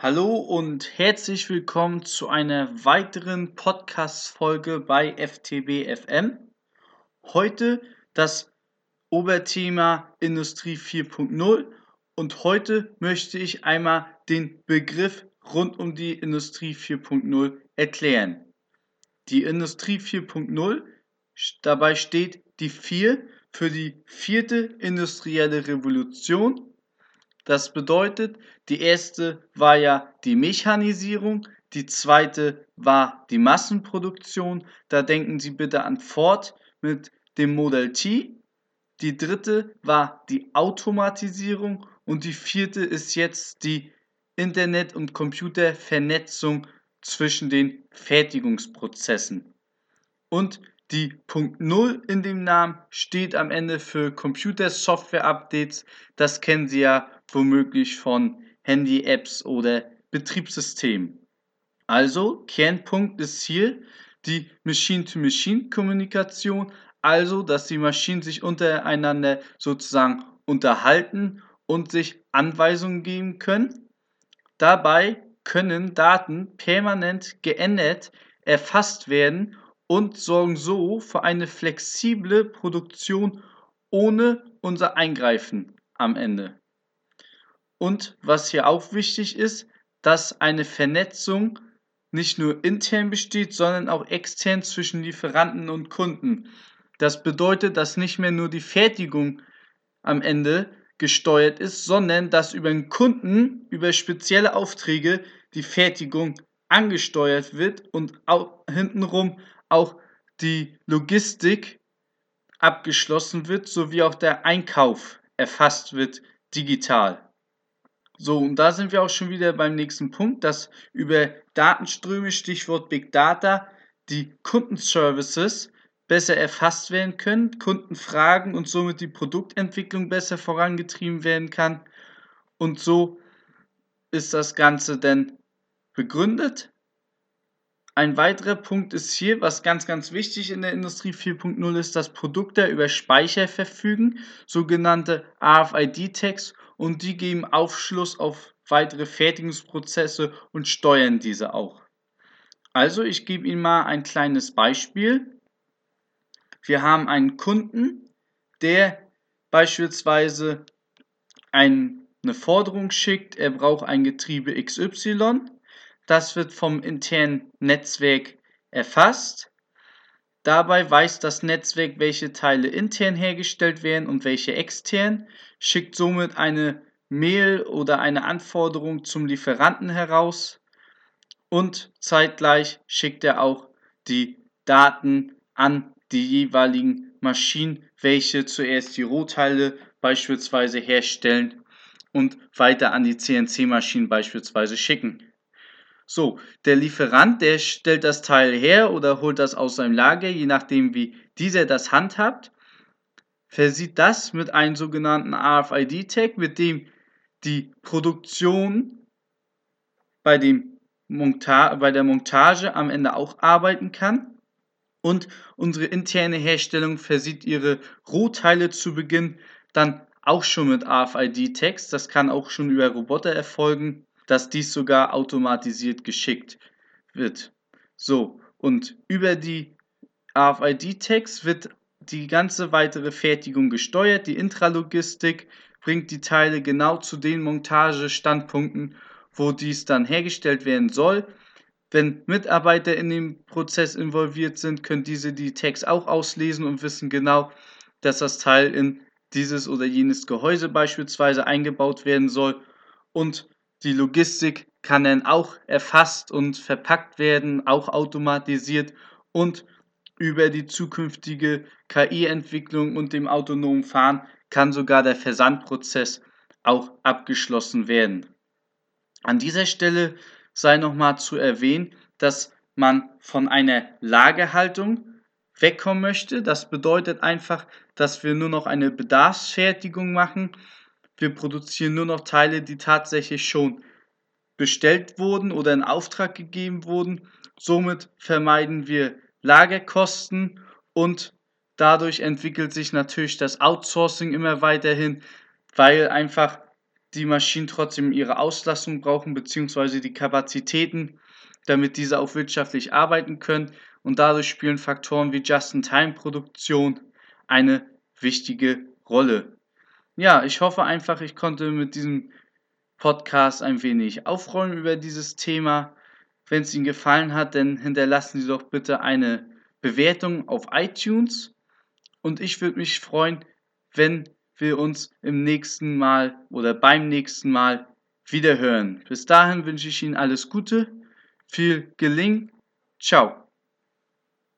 Hallo und herzlich willkommen zu einer weiteren Podcast-Folge bei FTB FM. Heute das Oberthema Industrie 4.0 und heute möchte ich einmal den Begriff rund um die Industrie 4.0 erklären. Die Industrie 4.0, dabei steht die 4 für die vierte industrielle Revolution das bedeutet, die erste war ja die Mechanisierung, die zweite war die Massenproduktion. Da denken Sie bitte an Ford mit dem Model T. Die dritte war die Automatisierung und die vierte ist jetzt die Internet- und Computervernetzung zwischen den Fertigungsprozessen. Und die Punkt 0 in dem Namen steht am Ende für Computer-Software-Updates. Das kennen Sie ja womöglich von Handy-Apps oder Betriebssystemen. Also, Kernpunkt ist hier die Machine-to-Machine-Kommunikation, also dass die Maschinen sich untereinander sozusagen unterhalten und sich Anweisungen geben können. Dabei können Daten permanent geändert, erfasst werden und sorgen so für eine flexible Produktion ohne unser Eingreifen am Ende. Und was hier auch wichtig ist, dass eine Vernetzung nicht nur intern besteht, sondern auch extern zwischen Lieferanten und Kunden. Das bedeutet, dass nicht mehr nur die Fertigung am Ende gesteuert ist, sondern dass über den Kunden, über spezielle Aufträge die Fertigung angesteuert wird und auch hintenrum auch die Logistik abgeschlossen wird, sowie auch der Einkauf erfasst wird digital. So, und da sind wir auch schon wieder beim nächsten Punkt, dass über Datenströme, Stichwort Big Data, die Kundenservices besser erfasst werden können, Kundenfragen und somit die Produktentwicklung besser vorangetrieben werden kann. Und so ist das Ganze denn begründet ein weiterer Punkt ist hier, was ganz, ganz wichtig in der Industrie 4.0 ist, dass Produkte über Speicher verfügen, sogenannte RFID-Tags, und die geben Aufschluss auf weitere Fertigungsprozesse und steuern diese auch. Also, ich gebe Ihnen mal ein kleines Beispiel. Wir haben einen Kunden, der beispielsweise eine Forderung schickt, er braucht ein Getriebe XY das wird vom internen Netzwerk erfasst. Dabei weiß das Netzwerk, welche Teile intern hergestellt werden und welche extern, schickt somit eine Mail oder eine Anforderung zum Lieferanten heraus und zeitgleich schickt er auch die Daten an die jeweiligen Maschinen, welche zuerst die Rohteile beispielsweise herstellen und weiter an die CNC-Maschinen beispielsweise schicken. So, der Lieferant, der stellt das Teil her oder holt das aus seinem Lager, je nachdem wie dieser das handhabt, versieht das mit einem sogenannten RFID-Tag, mit dem die Produktion bei, dem Monta bei der Montage am Ende auch arbeiten kann. Und unsere interne Herstellung versieht ihre Rohteile zu Beginn dann auch schon mit RFID-Tags. Das kann auch schon über Roboter erfolgen dass dies sogar automatisiert geschickt wird. So, und über die RFID-Tags wird die ganze weitere Fertigung gesteuert. Die Intralogistik bringt die Teile genau zu den Montagemandpunkten, wo dies dann hergestellt werden soll. Wenn Mitarbeiter in dem Prozess involviert sind, können diese die Tags auch auslesen und wissen genau, dass das Teil in dieses oder jenes Gehäuse beispielsweise eingebaut werden soll und die Logistik kann dann auch erfasst und verpackt werden, auch automatisiert und über die zukünftige KI-Entwicklung und dem autonomen Fahren kann sogar der Versandprozess auch abgeschlossen werden. An dieser Stelle sei nochmal zu erwähnen, dass man von einer Lagerhaltung wegkommen möchte. Das bedeutet einfach, dass wir nur noch eine Bedarfsfertigung machen wir produzieren nur noch Teile, die tatsächlich schon bestellt wurden oder in Auftrag gegeben wurden. Somit vermeiden wir Lagerkosten und dadurch entwickelt sich natürlich das Outsourcing immer weiterhin, weil einfach die Maschinen trotzdem ihre Auslastung brauchen, beziehungsweise die Kapazitäten, damit diese auch wirtschaftlich arbeiten können. Und dadurch spielen Faktoren wie Just-in-Time-Produktion eine wichtige Rolle. Ja, ich hoffe einfach, ich konnte mit diesem Podcast ein wenig aufräumen über dieses Thema. Wenn es Ihnen gefallen hat, dann hinterlassen Sie doch bitte eine Bewertung auf iTunes. Und ich würde mich freuen, wenn wir uns im nächsten Mal oder beim nächsten Mal wieder hören. Bis dahin wünsche ich Ihnen alles Gute, viel Gelingen. Ciao.